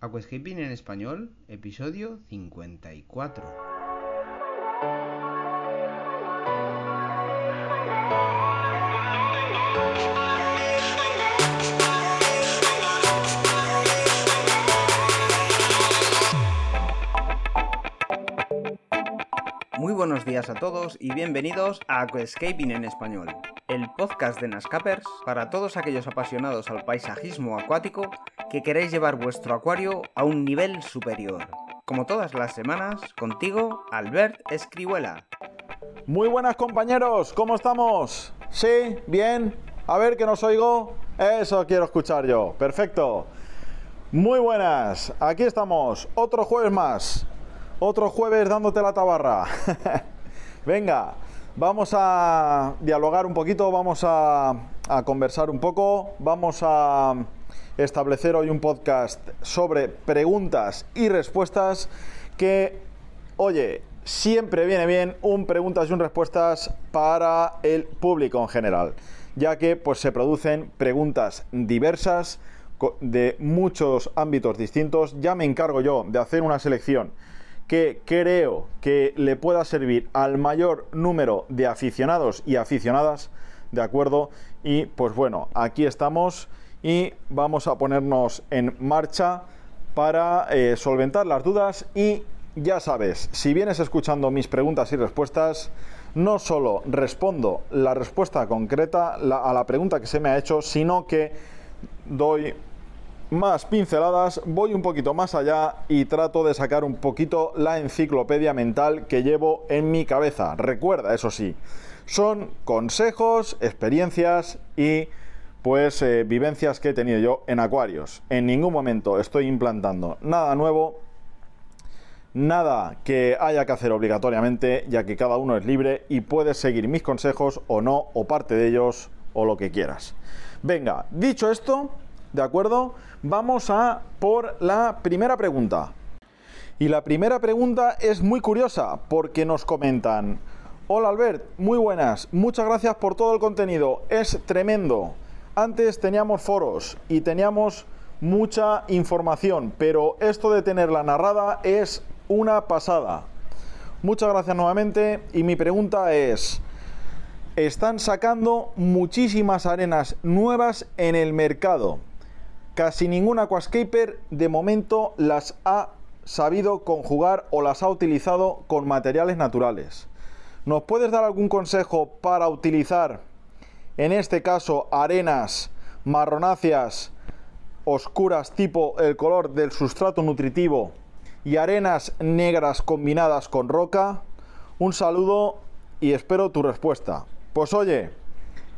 Aquascaping en español, episodio 54. Muy buenos días a todos y bienvenidos a Aquascaping en español, el podcast de Nascapers para todos aquellos apasionados al paisajismo acuático que queréis llevar vuestro acuario a un nivel superior. Como todas las semanas, contigo, Albert Escribuela. Muy buenas compañeros, ¿cómo estamos? ¿Sí? ¿Bien? A ver que nos oigo. Eso quiero escuchar yo. Perfecto. Muy buenas, aquí estamos, otro jueves más. Otro jueves dándote la tabarra. Venga, vamos a dialogar un poquito, vamos a, a conversar un poco, vamos a establecer hoy un podcast sobre preguntas y respuestas que, oye, siempre viene bien un preguntas y un respuestas para el público en general, ya que pues se producen preguntas diversas de muchos ámbitos distintos. Ya me encargo yo de hacer una selección que creo que le pueda servir al mayor número de aficionados y aficionadas, ¿de acuerdo? Y pues bueno, aquí estamos y vamos a ponernos en marcha para eh, solventar las dudas y ya sabes, si vienes escuchando mis preguntas y respuestas, no solo respondo la respuesta concreta a la pregunta que se me ha hecho, sino que doy más pinceladas, voy un poquito más allá y trato de sacar un poquito la enciclopedia mental que llevo en mi cabeza. Recuerda, eso sí, son consejos, experiencias y pues eh, vivencias que he tenido yo en acuarios. En ningún momento estoy implantando nada nuevo, nada que haya que hacer obligatoriamente, ya que cada uno es libre y puedes seguir mis consejos o no, o parte de ellos, o lo que quieras. Venga, dicho esto, ¿de acuerdo? Vamos a por la primera pregunta. Y la primera pregunta es muy curiosa porque nos comentan, hola Albert, muy buenas, muchas gracias por todo el contenido, es tremendo. Antes teníamos foros y teníamos mucha información, pero esto de tenerla narrada es una pasada. Muchas gracias nuevamente y mi pregunta es, están sacando muchísimas arenas nuevas en el mercado. Casi ningún aquascaper de momento las ha sabido conjugar o las ha utilizado con materiales naturales. ¿Nos puedes dar algún consejo para utilizar en este caso arenas marronáceas oscuras tipo el color del sustrato nutritivo y arenas negras combinadas con roca. Un saludo y espero tu respuesta. Pues oye,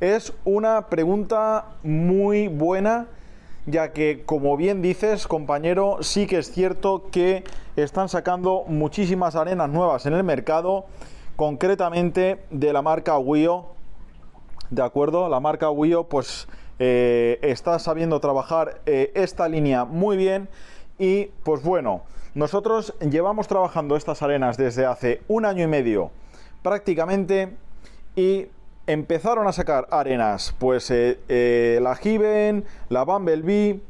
es una pregunta muy buena, ya que como bien dices, compañero, sí que es cierto que están sacando muchísimas arenas nuevas en el mercado, concretamente de la marca Wio ¿de acuerdo? La marca Wio pues eh, está sabiendo trabajar eh, esta línea muy bien y pues bueno, nosotros llevamos trabajando estas arenas desde hace un año y medio prácticamente y empezaron a sacar arenas pues eh, la Given, la Bumblebee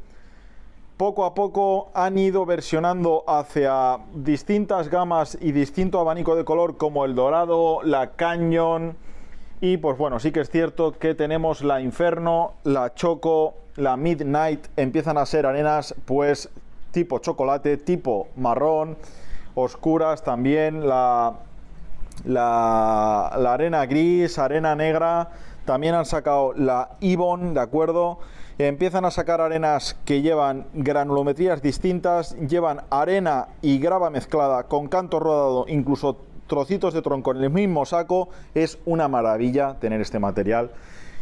poco a poco han ido versionando hacia distintas gamas y distinto abanico de color como el dorado, la Canyon, y pues bueno, sí que es cierto que tenemos la Inferno, la Choco, la Midnight, empiezan a ser arenas pues tipo chocolate, tipo marrón, oscuras también, la, la, arena gris, arena negra, también han sacado la Ibon, ¿de acuerdo? Empiezan a sacar arenas que llevan granulometrías distintas, llevan arena y grava mezclada con canto rodado, incluso trocitos de tronco en el mismo saco. Es una maravilla tener este material.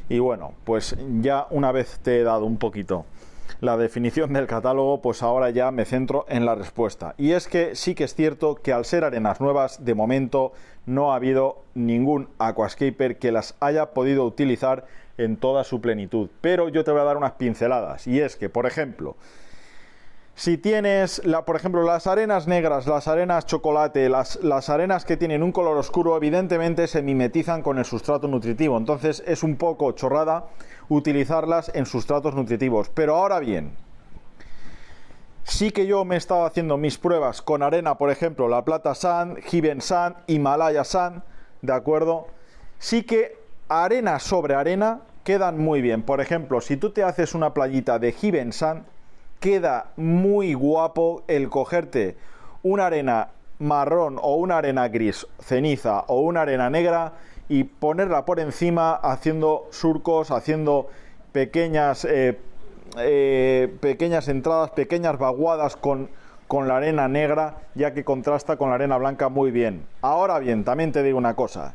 Y bueno, pues ya una vez te he dado un poquito la definición del catálogo, pues ahora ya me centro en la respuesta. Y es que sí que es cierto que al ser arenas nuevas, de momento no ha habido ningún aquascaper que las haya podido utilizar en toda su plenitud. Pero yo te voy a dar unas pinceladas. Y es que, por ejemplo, si tienes, por ejemplo, las arenas negras, las arenas chocolate, las, las, arenas que tienen un color oscuro, evidentemente se mimetizan con el sustrato nutritivo. Entonces es un poco chorrada utilizarlas en sustratos nutritivos. Pero ahora bien, Sí que yo me estaba haciendo mis pruebas con arena, por ejemplo, la Plata Sand, Given Sand, Himalaya Sand, ¿de acuerdo? Sí que arena sobre arena quedan muy bien. Por ejemplo, si tú te haces una playita de Given Sand, queda muy guapo el cogerte una arena marrón o una arena gris, ceniza o una arena negra y ponerla por encima haciendo surcos, haciendo pequeñas, eh, eh, pequeñas entradas, pequeñas vaguadas con, con la arena negra, ya que contrasta con la arena blanca muy bien. Ahora bien, también te digo una cosa,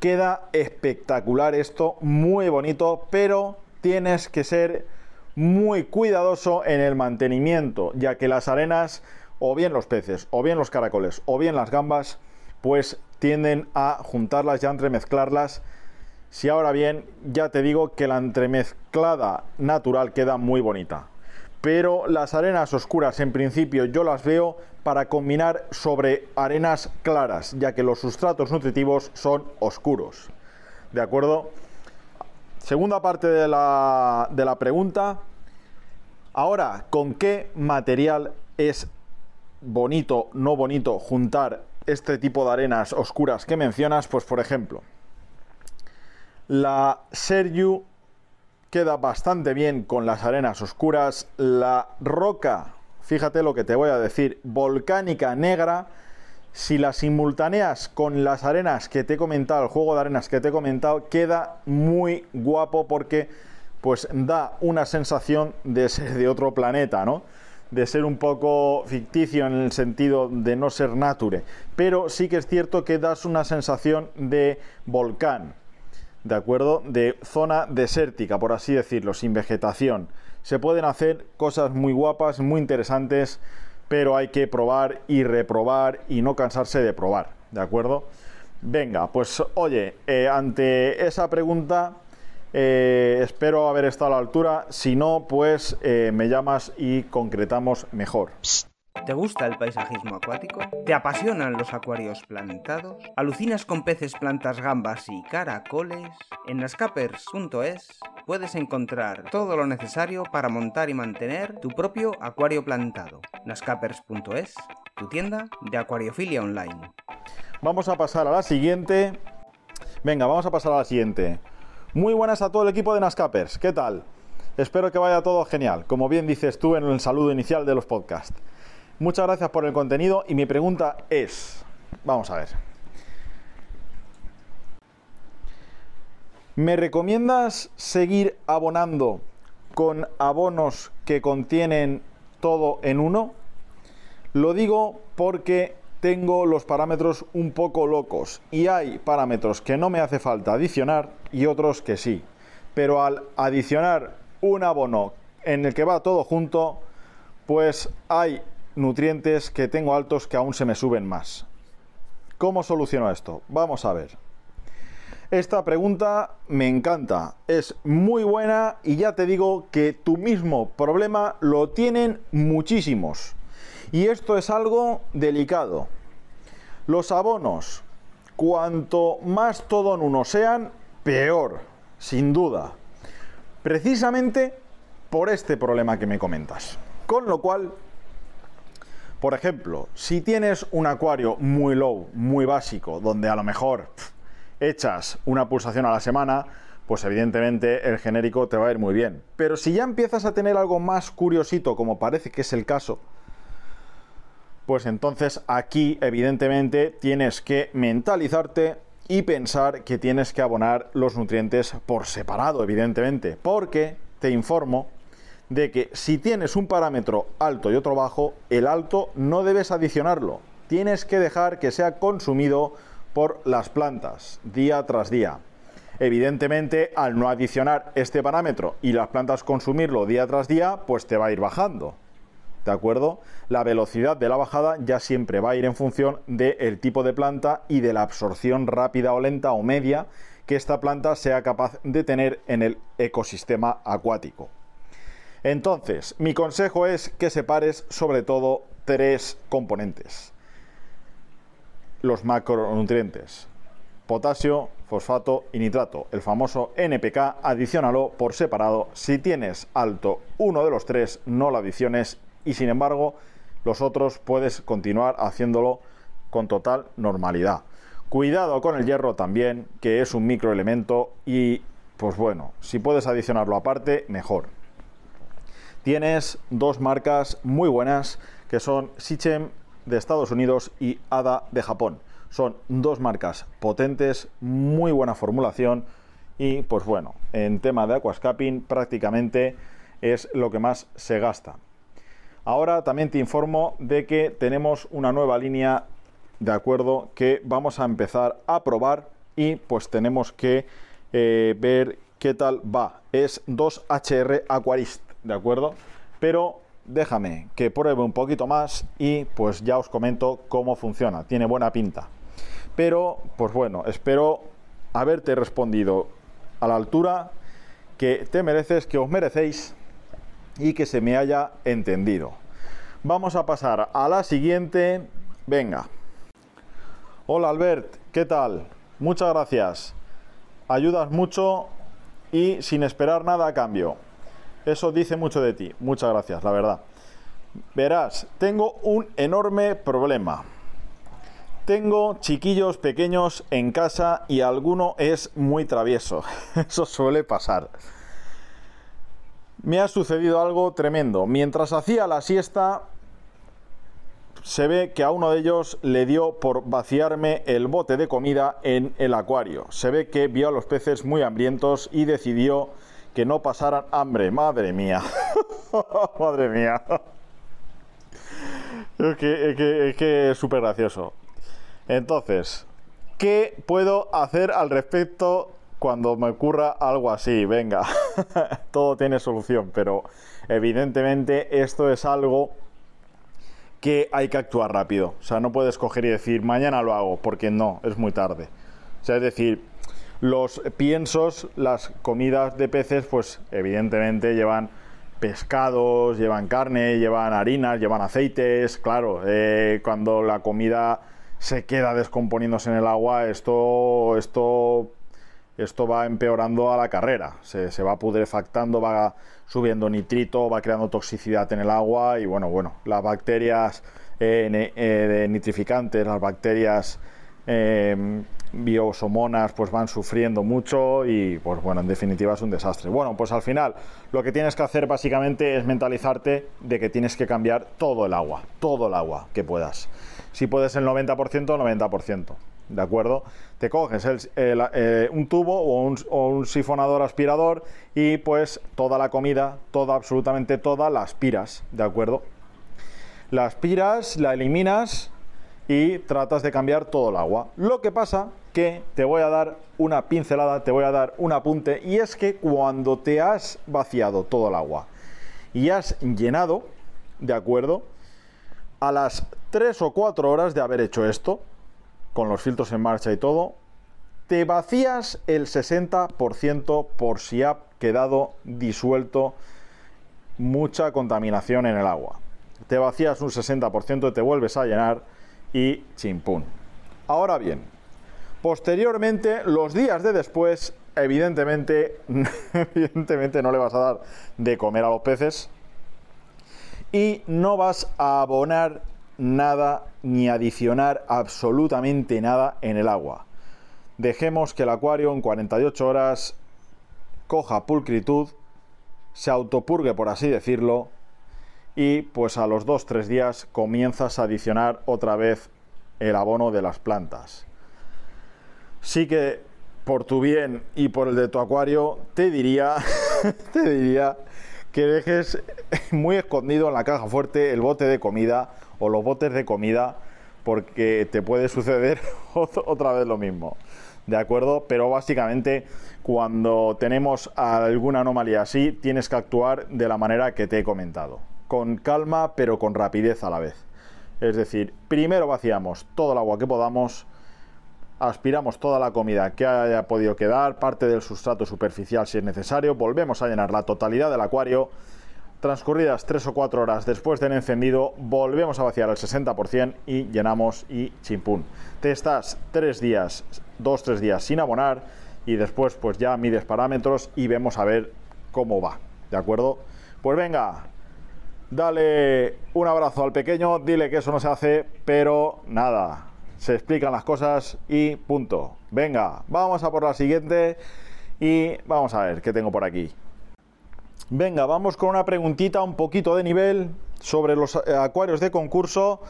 queda espectacular esto, muy bonito, pero tienes que ser muy cuidadoso en el mantenimiento, ya que las arenas, o bien los peces, o bien los caracoles, o bien las gambas, pues tienden a juntarlas y a entremezclarlas. Si ahora bien, ya te digo que la entremezclada natural queda muy bonita. Pero las arenas oscuras, en principio, yo las veo para combinar sobre arenas claras, ya que los sustratos nutritivos son oscuros. ¿De acuerdo? Segunda parte de la, de la pregunta. Ahora, ¿con qué material es bonito, no bonito, juntar este tipo de arenas oscuras que mencionas? Pues por ejemplo, la Sergiu queda bastante bien con las arenas oscuras. La roca, fíjate lo que te voy a decir, volcánica negra si las simultaneas con las arenas que te he comentado, el juego de arenas que te he comentado, queda muy guapo porque pues da una sensación de ser de otro planeta, ¿no? De ser un poco ficticio en el sentido de no ser nature. Pero sí que es cierto que das una sensación de volcán, ¿de acuerdo? De zona desértica, por así decirlo, sin vegetación. Se pueden hacer cosas muy guapas, muy interesantes pero hay que probar y reprobar y no cansarse de probar, ¿de acuerdo? Venga, pues oye, eh, ante esa pregunta eh, espero haber estado a la altura, si no, pues eh, me llamas y concretamos mejor. ¿Te gusta el paisajismo acuático? ¿Te apasionan los acuarios plantados? ¿Alucinas con peces, plantas, gambas y caracoles? En nascapers.es puedes encontrar todo lo necesario para montar y mantener tu propio acuario plantado. nascapers.es, tu tienda de acuariofilia online. Vamos a pasar a la siguiente. Venga, vamos a pasar a la siguiente. Muy buenas a todo el equipo de Nascapers. ¿Qué tal? Espero que vaya todo genial, como bien dices tú en el saludo inicial de los podcasts. Muchas gracias por el contenido y mi pregunta es, vamos a ver. ¿Me recomiendas seguir abonando con abonos que contienen todo en uno? Lo digo porque tengo los parámetros un poco locos y hay parámetros que no me hace falta adicionar y otros que sí. Pero al adicionar un abono en el que va todo junto, pues hay nutrientes que tengo altos que aún se me suben más. ¿Cómo soluciono esto? Vamos a ver. Esta pregunta me encanta, es muy buena y ya te digo que tu mismo problema lo tienen muchísimos. Y esto es algo delicado. Los abonos, cuanto más todo en uno sean, peor, sin duda. Precisamente por este problema que me comentas. Con lo cual, por ejemplo, si tienes un acuario muy low, muy básico, donde a lo mejor echas una pulsación a la semana, pues evidentemente el genérico te va a ir muy bien. Pero si ya empiezas a tener algo más curiosito, como parece que es el caso, pues entonces aquí evidentemente tienes que mentalizarte y pensar que tienes que abonar los nutrientes por separado, evidentemente, porque te informo de que si tienes un parámetro alto y otro bajo, el alto no debes adicionarlo. Tienes que dejar que sea consumido por las plantas día tras día. Evidentemente, al no adicionar este parámetro y las plantas consumirlo día tras día, pues te va a ir bajando. ¿De acuerdo? La velocidad de la bajada ya siempre va a ir en función del tipo de planta y de la absorción rápida o lenta o media que esta planta sea capaz de tener en el ecosistema acuático. Entonces, mi consejo es que separes sobre todo tres componentes. Los macronutrientes. Potasio, fosfato y nitrato. El famoso NPK, adicionalo por separado. Si tienes alto uno de los tres, no lo adiciones y sin embargo los otros puedes continuar haciéndolo con total normalidad. Cuidado con el hierro también, que es un microelemento y pues bueno, si puedes adicionarlo aparte, mejor. Tienes dos marcas muy buenas que son Sichem de Estados Unidos y ADA de Japón. Son dos marcas potentes, muy buena formulación y pues bueno, en tema de aquascaping prácticamente es lo que más se gasta. Ahora también te informo de que tenemos una nueva línea de acuerdo que vamos a empezar a probar y pues tenemos que eh, ver qué tal va. Es 2HR Aquarist, ¿de acuerdo? Pero déjame que pruebe un poquito más y pues ya os comento cómo funciona. Tiene buena pinta. Pero pues bueno, espero haberte respondido a la altura que te mereces, que os merecéis y que se me haya entendido. Vamos a pasar a la siguiente. Venga. Hola Albert, ¿qué tal? Muchas gracias. Ayudas mucho y sin esperar nada a cambio. Eso dice mucho de ti. Muchas gracias, la verdad. Verás, tengo un enorme problema. Tengo chiquillos pequeños en casa y alguno es muy travieso. Eso suele pasar. Me ha sucedido algo tremendo. Mientras hacía la siesta, se ve que a uno de ellos le dio por vaciarme el bote de comida en el acuario. Se ve que vio a los peces muy hambrientos y decidió que no pasaran hambre. Madre mía. Madre mía. Es súper gracioso. Entonces, ¿qué puedo hacer al respecto cuando me ocurra algo así? Venga, todo tiene solución, pero evidentemente esto es algo que hay que actuar rápido. O sea, no puedes coger y decir, mañana lo hago, porque no, es muy tarde. O sea, es decir, los piensos, las comidas de peces, pues evidentemente llevan pescados, llevan carne, llevan harinas, llevan aceites. Claro, eh, cuando la comida se queda descomponiéndose en el agua, esto, esto, esto va empeorando a la carrera. Se, se va pudrefactando, va subiendo nitrito, va creando toxicidad en el agua y bueno, bueno, las bacterias eh, eh, nitrificantes, las bacterias biosomonas pues van sufriendo mucho y pues bueno, en definitiva es un desastre. Bueno, pues al final lo que tienes que hacer básicamente es mentalizarte de que tienes que cambiar todo el agua, todo el agua que puedas. Si puedes el 90%, 90%. ¿De acuerdo? Te coges eh, un tubo o un, sifonador aspirador y pues toda la comida, toda, absolutamente toda, la aspiras. ¿De acuerdo? La aspiras, la eliminas y tratas de cambiar todo el agua. Lo que pasa que te voy a dar una pincelada, te voy a dar un apunte y es que cuando te has vaciado todo el agua y has llenado, ¿de acuerdo? A las 3 o 4 horas de haber hecho esto, con los filtros en marcha y todo, te vacías el 60% por si ha quedado disuelto mucha contaminación en el agua. Te vacías un 60%, te vuelves a llenar y chimpún. Ahora bien, posteriormente, los días de después, evidentemente, evidentemente no le vas a dar de comer a los peces y no vas a abonar nada ni adicionar absolutamente nada en el agua. Dejemos que el acuario en 48 horas coja pulcritud, se autopurgue por así decirlo, y pues a los 2-3 días comienzas a adicionar otra vez el abono de las plantas. Sí que por tu bien y por el de tu acuario te diría, te diría que dejes muy escondido en la caja fuerte el bote de comida o los botes de comida porque te puede suceder otra vez lo mismo. ¿De acuerdo? Pero básicamente cuando tenemos alguna anomalía así, tienes que actuar de la manera que te he comentado con calma pero con rapidez a la vez. Es decir, primero vaciamos todo el agua que podamos, aspiramos toda la comida que haya podido quedar, parte del sustrato superficial si es necesario, volvemos a llenar la totalidad del acuario. Transcurridas 3 o 4 horas después del encendido, volvemos a vaciar el 60% y llenamos y chimpún. Te estás 3 días, 2-3 días sin abonar y después pues ya mides parámetros y vemos a ver cómo va. ¿De acuerdo? Pues venga, Dale un abrazo al pequeño, dile que eso no se hace, pero nada, se explican las cosas y punto. Venga, vamos a por la siguiente y vamos a ver qué tengo por aquí. Venga, vamos con una preguntita un poquito de nivel sobre los eh, acuarios de concurso.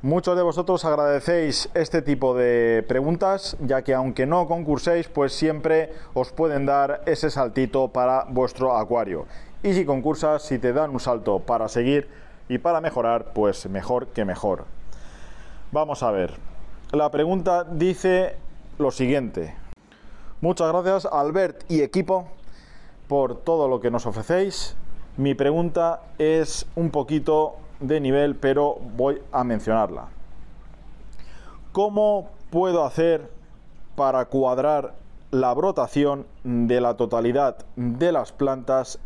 Muchos de vosotros agradecéis este tipo de preguntas, ya que aunque no concurséis, pues siempre os pueden dar ese saltito para vuestro acuario. Y si concursas, si te dan un salto para seguir y para mejorar, pues mejor que mejor. Vamos a ver. La pregunta dice lo siguiente. Muchas gracias Albert y equipo por todo lo que nos ofrecéis. Mi pregunta es un poquito de nivel, pero voy a mencionarla. ¿Cómo puedo hacer para cuadrar la brotación de la totalidad de las plantas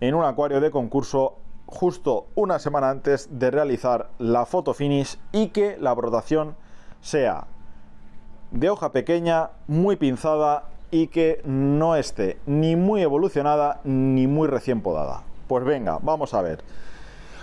en un acuario de concurso justo una semana antes de realizar la foto finish y que la brotación sea de hoja pequeña, muy pinzada y que no esté ni muy evolucionada ni muy recién podada. Pues venga, vamos a ver.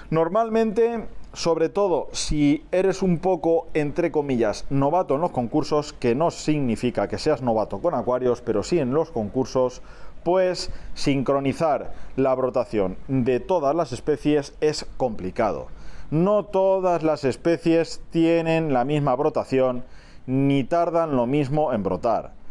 Normalmente, sobre todo si eres un poco, entre comillas, novato en los concursos, que no significa que seas novato con acuarios, pero sí en los concursos, pues sincronizar la brotación de todas las especies es complicado. No todas las especies tienen la misma brotación ni tardan lo mismo en brotar.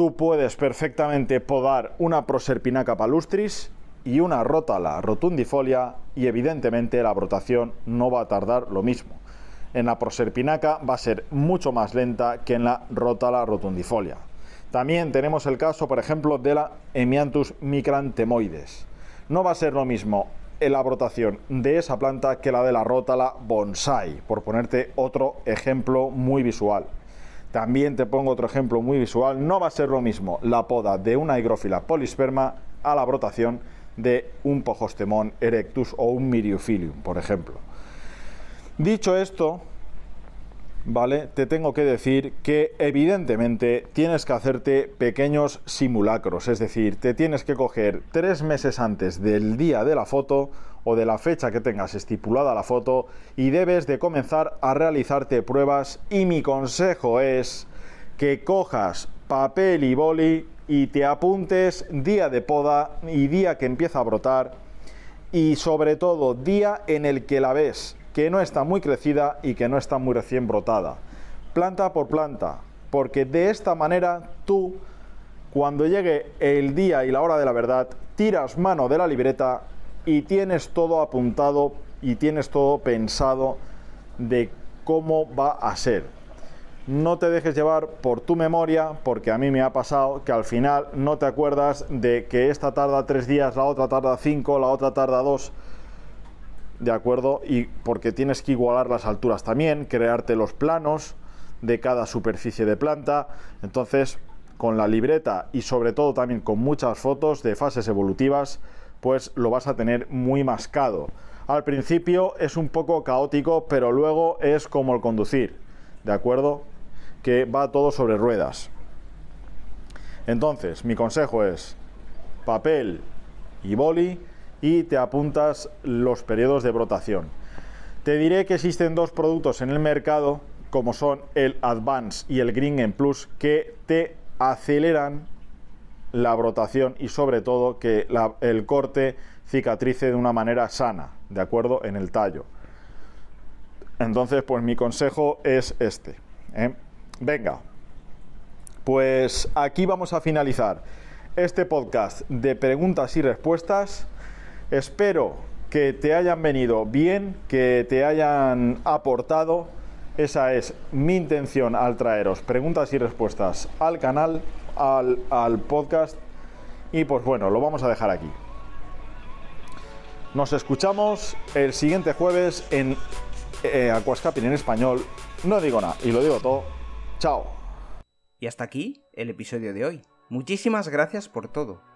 Tú puedes perfectamente podar una Proserpinaca palustris y una rótala rotundifolia y evidentemente la brotación no va a tardar lo mismo. En la proserpinaca va a ser mucho más lenta que en la rótala rotundifolia. También tenemos el caso, por ejemplo, de la Hemianthus micrantemoides. No va a ser lo mismo la brotación de esa planta que la de la rótala bonsai, por ponerte otro ejemplo muy visual. También te pongo otro ejemplo muy visual, no va a ser lo mismo la poda de una higrófila polisperma a la brotación de un Pojostemon erectus o un Myriophyllum, por ejemplo. Dicho esto, ¿vale? Te tengo que decir que evidentemente tienes que hacerte pequeños simulacros, es decir, te tienes que coger tres meses antes del día de la foto o de la fecha que tengas estipulada la foto y debes de comenzar a realizarte pruebas y mi consejo es que cojas papel y boli y te apuntes día de poda y día que empieza a brotar y sobre todo día en el que la ves que no está muy crecida y que no está muy recién brotada. Planta por planta, porque de esta manera tú, cuando llegue el día y la hora de la verdad, tiras mano de la libreta y tienes todo apuntado y tienes todo pensado de cómo va a ser no te dejes llevar por tu memoria, porque a mí me ha pasado que al final no te acuerdas de que esta tarda tres días, la otra tarda cinco, la otra tarda dos. ¿De acuerdo? Y porque tienes que igualar las alturas también, crearte los planos de cada superficie de planta. Entonces, con la libreta y sobre todo también con muchas fotos de fases evolutivas, pues lo vas a tener muy mascado. Al principio es un poco caótico, pero luego es como el conducir. ¿De acuerdo? que va todo sobre ruedas. Entonces, mi consejo es papel y boli y te apuntas los periodos de brotación. Te diré que existen dos productos en el mercado, como son el Advance y el Green en Plus, que te aceleran la brotación y sobre todo que el corte cicatrice de una manera sana, ¿de acuerdo? En el tallo. Entonces, pues mi consejo es este. ¿eh? Venga, pues aquí vamos a finalizar este podcast de preguntas y respuestas. Espero que te hayan venido bien, que te hayan aportado. Esa es mi intención al traeros preguntas y respuestas al canal, al, podcast. Y pues bueno, lo vamos a dejar aquí. Nos escuchamos el siguiente jueves en eh, en español. No digo nada y lo digo todo. Chao. Y hasta aquí el episodio de hoy. Muchísimas gracias por todo,